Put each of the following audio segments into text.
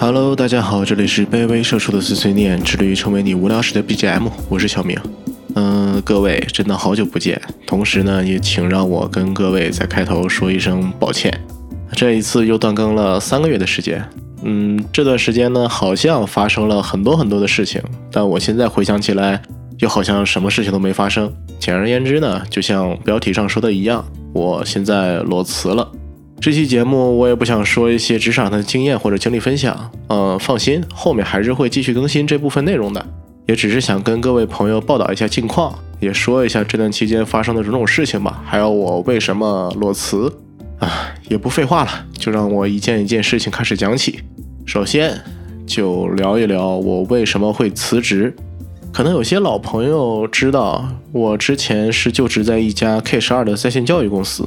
Hello，大家好，这里是卑微社畜的碎碎念，致力于成为你无聊时的 BGM，我是小明。嗯，各位真的好久不见，同时呢，也请让我跟各位在开头说一声抱歉，这一次又断更了三个月的时间。嗯，这段时间呢，好像发生了很多很多的事情，但我现在回想起来，又好像什么事情都没发生。简而言之呢，就像标题上说的一样，我现在裸辞了。这期节目我也不想说一些职场的经验或者经历分享，呃，放心，后面还是会继续更新这部分内容的。也只是想跟各位朋友报道一下近况，也说一下这段期间发生的种种事情吧，还有我为什么裸辞。啊，也不废话了，就让我一件一件事情开始讲起。首先，就聊一聊我为什么会辞职。可能有些老朋友知道，我之前是就职在一家 K 十二的在线教育公司。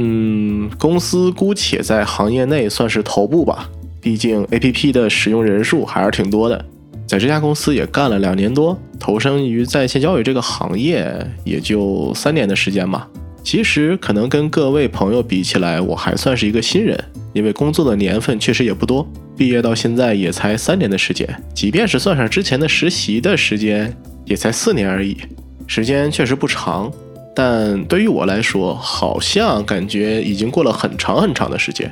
嗯，公司姑且在行业内算是头部吧，毕竟 APP 的使用人数还是挺多的。在这家公司也干了两年多，投身于在线教育这个行业也就三年的时间吧。其实可能跟各位朋友比起来，我还算是一个新人，因为工作的年份确实也不多，毕业到现在也才三年的时间。即便是算上之前的实习的时间，也才四年而已，时间确实不长。但对于我来说，好像感觉已经过了很长很长的时间。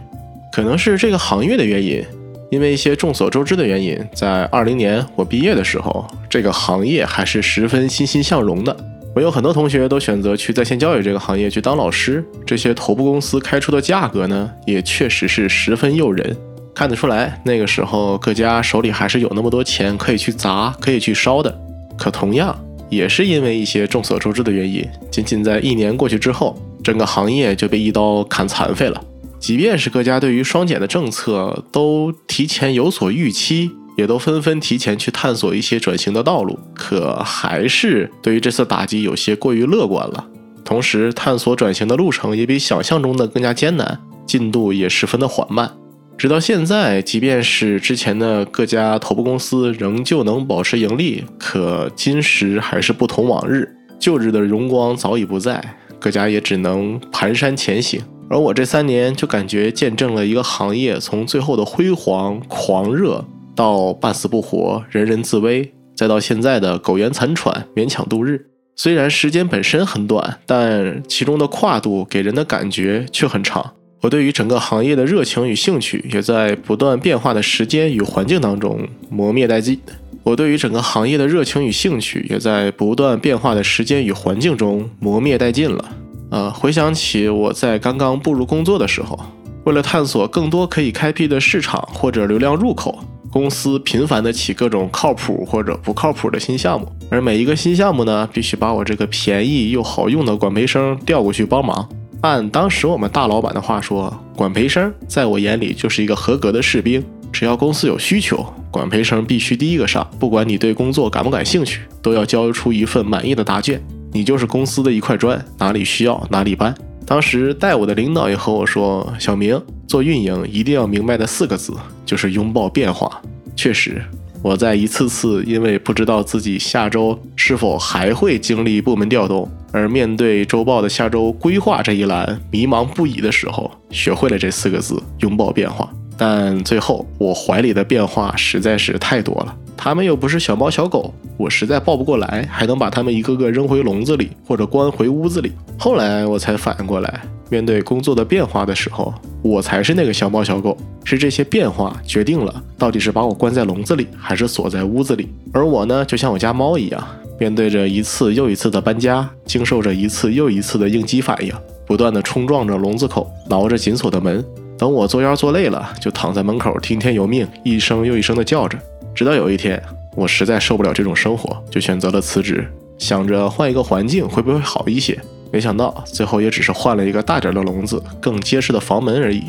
可能是这个行业的原因，因为一些众所周知的原因，在二零年我毕业的时候，这个行业还是十分欣欣向荣的。我有很多同学都选择去在线教育这个行业去当老师，这些头部公司开出的价格呢，也确实是十分诱人。看得出来，那个时候各家手里还是有那么多钱可以去砸，可以去烧的。可同样。也是因为一些众所周知的原因，仅仅在一年过去之后，整个行业就被一刀砍残废了。即便是各家对于双减的政策都提前有所预期，也都纷纷提前去探索一些转型的道路，可还是对于这次打击有些过于乐观了。同时，探索转型的路程也比想象中的更加艰难，进度也十分的缓慢。直到现在，即便是之前的各家头部公司仍旧能保持盈利，可今时还是不同往日，旧日的荣光早已不在，各家也只能蹒跚前行。而我这三年就感觉见证了一个行业从最后的辉煌狂热，到半死不活、人人自危，再到现在的苟延残喘、勉强度日。虽然时间本身很短，但其中的跨度给人的感觉却很长。我对于整个行业的热情与兴趣，也在不断变化的时间与环境当中磨灭殆尽。我对于整个行业的热情与兴趣，也在不断变化的时间与环境中磨灭殆尽了。呃，回想起我在刚刚步入工作的时候，为了探索更多可以开辟的市场或者流量入口，公司频繁的起各种靠谱或者不靠谱的新项目，而每一个新项目呢，必须把我这个便宜又好用的管培生调过去帮忙。按当时我们大老板的话说，管培生在我眼里就是一个合格的士兵。只要公司有需求，管培生必须第一个上。不管你对工作感不感兴趣，都要交出一份满意的答卷。你就是公司的一块砖，哪里需要哪里搬。当时带我的领导也和我说：“小明做运营一定要明白的四个字，就是拥抱变化。”确实。我在一次次因为不知道自己下周是否还会经历部门调动，而面对周报的下周规划这一栏迷茫不已的时候，学会了这四个字：拥抱变化。但最后，我怀里的变化实在是太多了，他们又不是小猫小狗，我实在抱不过来，还能把他们一个个扔回笼子里，或者关回屋子里。后来我才反应过来。面对工作的变化的时候，我才是那个小猫小狗，是这些变化决定了到底是把我关在笼子里，还是锁在屋子里。而我呢，就像我家猫一样，面对着一次又一次的搬家，经受着一次又一次的应激反应，不断的冲撞着笼子口，挠着紧锁的门。等我作妖做累了，就躺在门口听天由命，一声又一声的叫着。直到有一天，我实在受不了这种生活，就选择了辞职，想着换一个环境会不会好一些。没想到最后也只是换了一个大点的笼子、更结实的房门而已。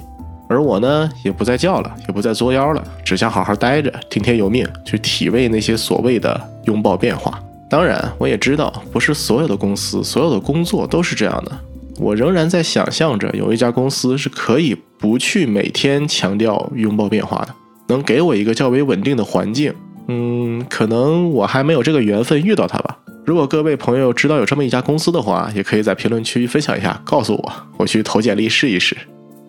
而我呢，也不再叫了，也不再作妖了，只想好好待着，听天由命，去体味那些所谓的拥抱变化。当然，我也知道，不是所有的公司、所有的工作都是这样的。我仍然在想象着，有一家公司是可以不去每天强调拥抱变化的，能给我一个较为稳定的环境。嗯，可能我还没有这个缘分遇到它吧。如果各位朋友知道有这么一家公司的话，也可以在评论区分享一下，告诉我，我去投简历试一试。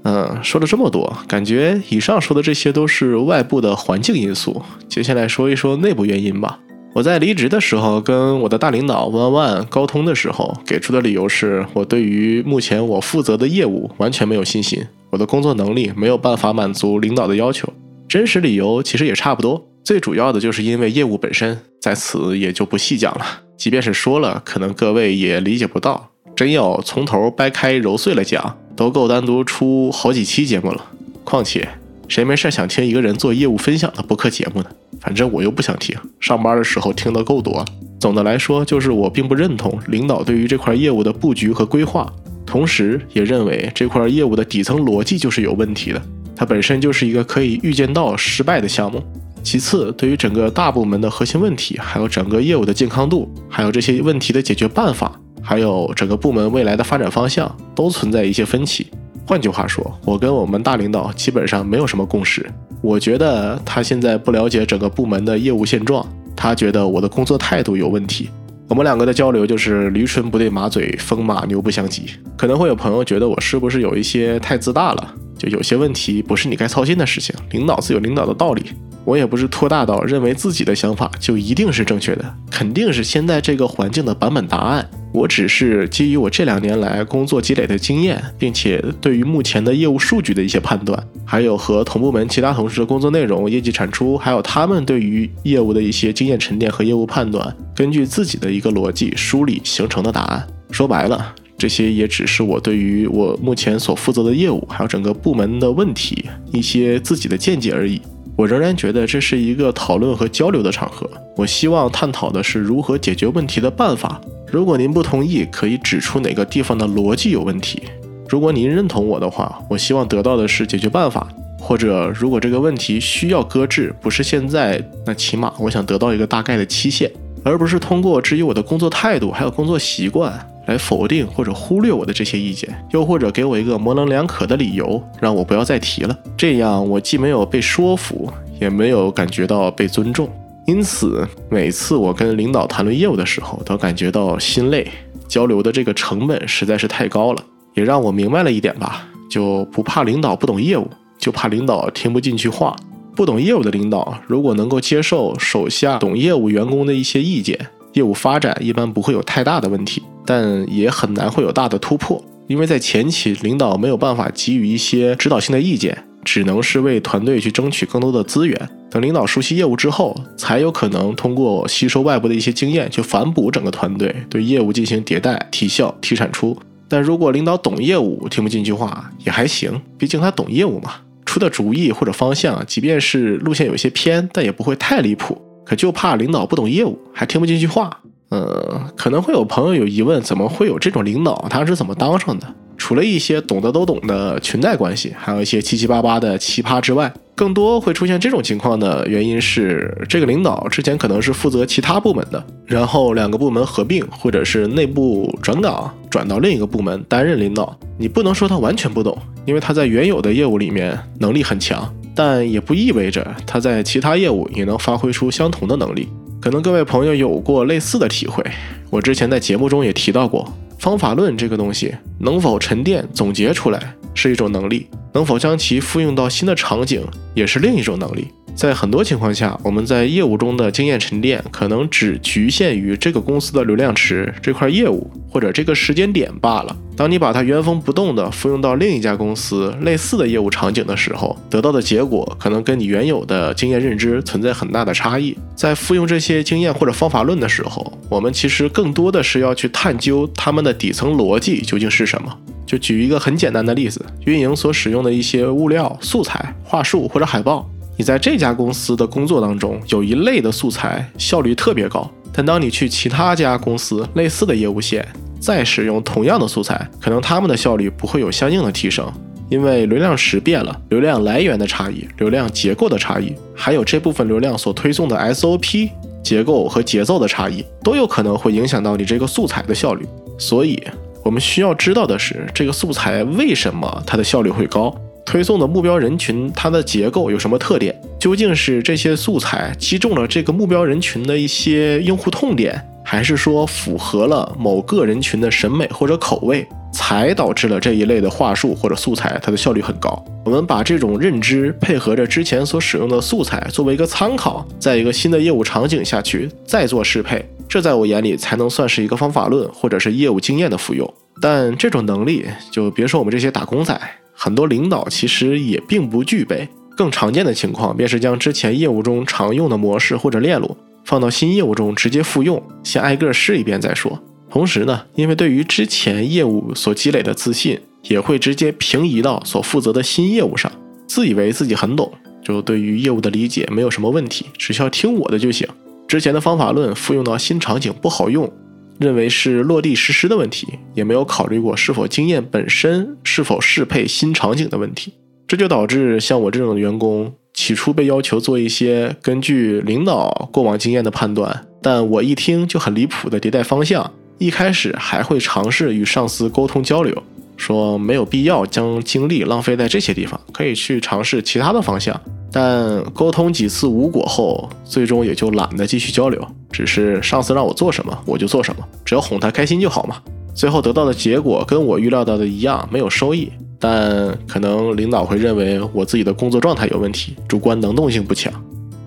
嗯，说了这么多，感觉以上说的这些都是外部的环境因素。接下来说一说内部原因吧。我在离职的时候跟我的大领导万万沟通的时候，给出的理由是我对于目前我负责的业务完全没有信心，我的工作能力没有办法满足领导的要求。真实理由其实也差不多，最主要的就是因为业务本身，在此也就不细讲了。即便是说了，可能各位也理解不到。真要从头掰开揉碎了讲，都够单独出好几期节目了。况且，谁没事想听一个人做业务分享的播客节目呢？反正我又不想听，上班的时候听的够多。总的来说，就是我并不认同领导对于这块业务的布局和规划，同时也认为这块业务的底层逻辑就是有问题的。它本身就是一个可以预见到失败的项目。其次，对于整个大部门的核心问题，还有整个业务的健康度，还有这些问题的解决办法。还有整个部门未来的发展方向都存在一些分歧。换句话说，我跟我们大领导基本上没有什么共识。我觉得他现在不了解整个部门的业务现状，他觉得我的工作态度有问题。我们两个的交流就是驴唇不对马嘴，风马牛不相及。可能会有朋友觉得我是不是有一些太自大了？就有些问题不是你该操心的事情，领导自有领导的道理。我也不是托大到认为自己的想法就一定是正确的，肯定是现在这个环境的版本答案。我只是基于我这两年来工作积累的经验，并且对于目前的业务数据的一些判断，还有和同部门其他同事的工作内容、业绩产出，还有他们对于业务的一些经验沉淀和业务判断，根据自己的一个逻辑梳理形成的答案。说白了，这些也只是我对于我目前所负责的业务，还有整个部门的问题一些自己的见解而已。我仍然觉得这是一个讨论和交流的场合。我希望探讨的是如何解决问题的办法。如果您不同意，可以指出哪个地方的逻辑有问题。如果您认同我的话，我希望得到的是解决办法。或者，如果这个问题需要搁置，不是现在，那起码我想得到一个大概的期限，而不是通过质疑我的工作态度还有工作习惯来否定或者忽略我的这些意见，又或者给我一个模棱两可的理由，让我不要再提了。这样，我既没有被说服，也没有感觉到被尊重。因此，每次我跟领导谈论业务的时候，都感觉到心累，交流的这个成本实在是太高了。也让我明白了一点吧，就不怕领导不懂业务，就怕领导听不进去话。不懂业务的领导，如果能够接受手下懂业务员工的一些意见，业务发展一般不会有太大的问题，但也很难会有大的突破，因为在前期，领导没有办法给予一些指导性的意见。只能是为团队去争取更多的资源。等领导熟悉业务之后，才有可能通过吸收外部的一些经验，去反哺整个团队，对业务进行迭代、提效、提产出。但如果领导懂业务，听不进去话也还行，毕竟他懂业务嘛。出的主意或者方向，即便是路线有些偏，但也不会太离谱。可就怕领导不懂业务，还听不进去话。呃，可能会有朋友有疑问，怎么会有这种领导？他是怎么当上的？除了一些懂得都懂的裙带关系，还有一些七七八八的奇葩之外，更多会出现这种情况的原因是，这个领导之前可能是负责其他部门的，然后两个部门合并，或者是内部转岗转到另一个部门担任领导。你不能说他完全不懂，因为他在原有的业务里面能力很强，但也不意味着他在其他业务也能发挥出相同的能力。可能各位朋友有过类似的体会，我之前在节目中也提到过。方法论这个东西能否沉淀总结出来是一种能力，能否将其复用到新的场景也是另一种能力。在很多情况下，我们在业务中的经验沉淀可能只局限于这个公司的流量池这块业务或者这个时间点罢了。当你把它原封不动地复用到另一家公司类似的业务场景的时候，得到的结果可能跟你原有的经验认知存在很大的差异。在复用这些经验或者方法论的时候，我们其实更多的是要去探究他们的底层逻辑究竟是什么。就举一个很简单的例子，运营所使用的一些物料、素材、话术或者海报。你在这家公司的工作当中，有一类的素材效率特别高，但当你去其他家公司类似的业务线，再使用同样的素材，可能他们的效率不会有相应的提升，因为流量池变了，流量来源的差异，流量结构的差异，还有这部分流量所推送的 SOP 结构和节奏的差异，都有可能会影响到你这个素材的效率。所以，我们需要知道的是，这个素材为什么它的效率会高。推送的目标人群，它的结构有什么特点？究竟是这些素材击中了这个目标人群的一些用户痛点，还是说符合了某个人群的审美或者口味，才导致了这一类的话术或者素材它的效率很高？我们把这种认知配合着之前所使用的素材作为一个参考，在一个新的业务场景下去再做适配，这在我眼里才能算是一个方法论或者是业务经验的复用。但这种能力，就别说我们这些打工仔，很多领导其实也并不具备。更常见的情况便是将之前业务中常用的模式或者链路。放到新业务中直接复用，先挨个试一遍再说。同时呢，因为对于之前业务所积累的自信，也会直接平移到所负责的新业务上。自以为自己很懂，就对于业务的理解没有什么问题，只需要听我的就行。之前的方法论复用到新场景不好用，认为是落地实施的问题，也没有考虑过是否经验本身是否适配新场景的问题。这就导致像我这种员工。起初被要求做一些根据领导过往经验的判断，但我一听就很离谱的迭代方向。一开始还会尝试与上司沟通交流，说没有必要将精力浪费在这些地方，可以去尝试其他的方向。但沟通几次无果后，最终也就懒得继续交流，只是上司让我做什么我就做什么，只要哄他开心就好嘛。最后得到的结果跟我预料到的一样，没有收益。但可能领导会认为我自己的工作状态有问题，主观能动性不强。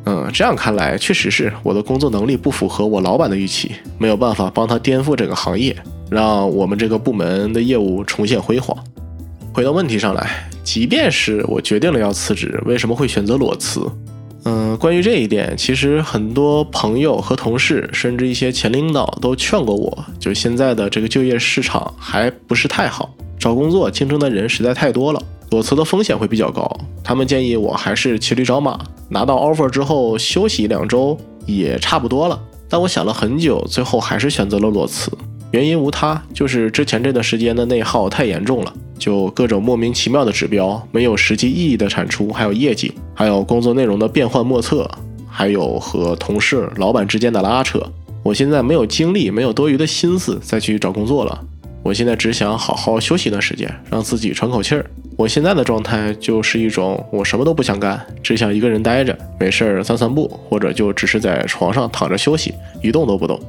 嗯，这样看来，确实是我的工作能力不符合我老板的预期，没有办法帮他颠覆这个行业，让我们这个部门的业务重现辉煌。回到问题上来，即便是我决定了要辞职，为什么会选择裸辞？嗯，关于这一点，其实很多朋友和同事，甚至一些前领导都劝过我，就现在的这个就业市场还不是太好。找工作竞争的人实在太多了，裸辞的风险会比较高。他们建议我还是骑驴找马，拿到 offer 之后休息两周也差不多了。但我想了很久，最后还是选择了裸辞。原因无他，就是之前这段时间的内耗太严重了，就各种莫名其妙的指标，没有实际意义的产出，还有业绩，还有工作内容的变幻莫测，还有和同事、老板之间的拉扯。我现在没有精力，没有多余的心思再去找工作了。我现在只想好好休息一段时间，让自己喘口气儿。我现在的状态就是一种我什么都不想干，只想一个人待着，没事儿散散步，或者就只是在床上躺着休息，一动都不动。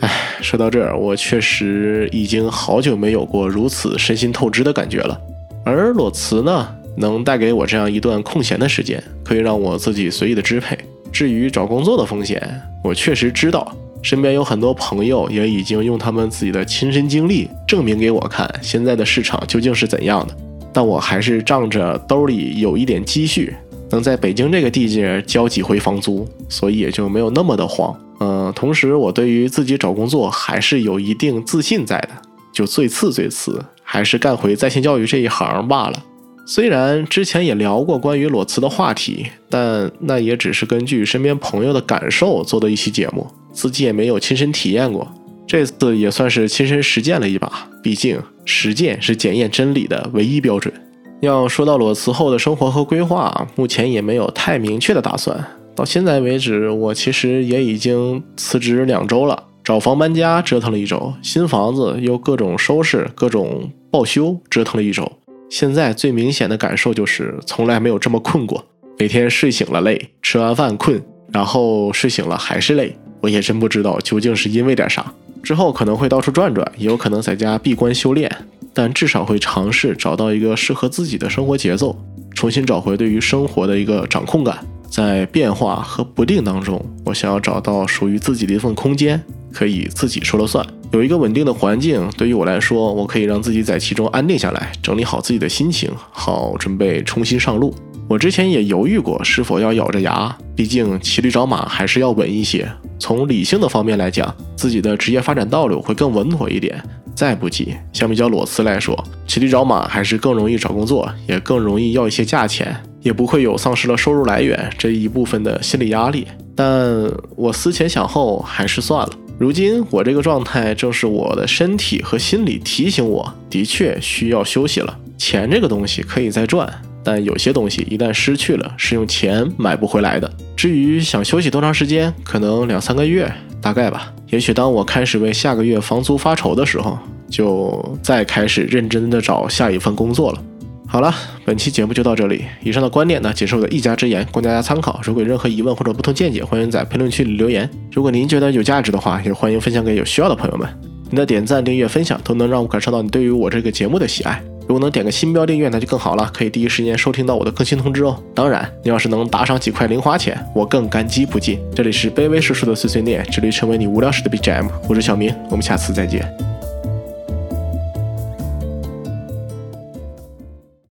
唉，说到这儿，我确实已经好久没有过如此身心透支的感觉了。而裸辞呢，能带给我这样一段空闲的时间，可以让我自己随意的支配。至于找工作的风险，我确实知道。身边有很多朋友也已经用他们自己的亲身经历证明给我看，现在的市场究竟是怎样的。但我还是仗着兜里有一点积蓄，能在北京这个地界交几回房租，所以也就没有那么的慌。嗯，同时我对于自己找工作还是有一定自信在的，就最次最次还是干回在线教育这一行罢了。虽然之前也聊过关于裸辞的话题，但那也只是根据身边朋友的感受做的一期节目。自己也没有亲身体验过，这次也算是亲身实践了一把。毕竟实践是检验真理的唯一标准。要说到裸辞后的生活和规划，目前也没有太明确的打算。到现在为止，我其实也已经辞职两周了，找房搬家折腾了一周，新房子又各种收拾、各种报修，折腾了一周。现在最明显的感受就是从来没有这么困过，每天睡醒了累，吃完饭困，然后睡醒了还是累。我也真不知道究竟是因为点啥，之后可能会到处转转，也有可能在家闭关修炼，但至少会尝试找到一个适合自己的生活节奏，重新找回对于生活的一个掌控感。在变化和不定当中，我想要找到属于自己的一份空间，可以自己说了算，有一个稳定的环境。对于我来说，我可以让自己在其中安定下来，整理好自己的心情，好准备重新上路。我之前也犹豫过是否要咬着牙，毕竟骑驴找马还是要稳一些。从理性的方面来讲，自己的职业发展道路会更稳妥一点。再不济，相比较裸辞来说，骑驴找马还是更容易找工作，也更容易要一些价钱，也不会有丧失了收入来源这一部分的心理压力。但我思前想后，还是算了。如今我这个状态，正是我的身体和心理提醒我，的确需要休息了。钱这个东西可以再赚。但有些东西一旦失去了，是用钱买不回来的。至于想休息多长时间，可能两三个月，大概吧。也许当我开始为下个月房租发愁的时候，就再开始认真的找下一份工作了。好了，本期节目就到这里。以上的观点呢，仅是我的一家之言，供大家参考。如果有任何疑问或者不同见解，欢迎在评论区里留言。如果您觉得有价值的话，也欢迎分享给有需要的朋友们。您的点赞、订阅、分享都能让我感受到你对于我这个节目的喜爱。如果能点个新标订阅，那就更好了，可以第一时间收听到我的更新通知哦。当然，你要是能打赏几块零花钱，我更感激不尽。这里是卑微叔叔的碎碎念，致力成为你无聊时的 BGM。我是小明，我们下次再见。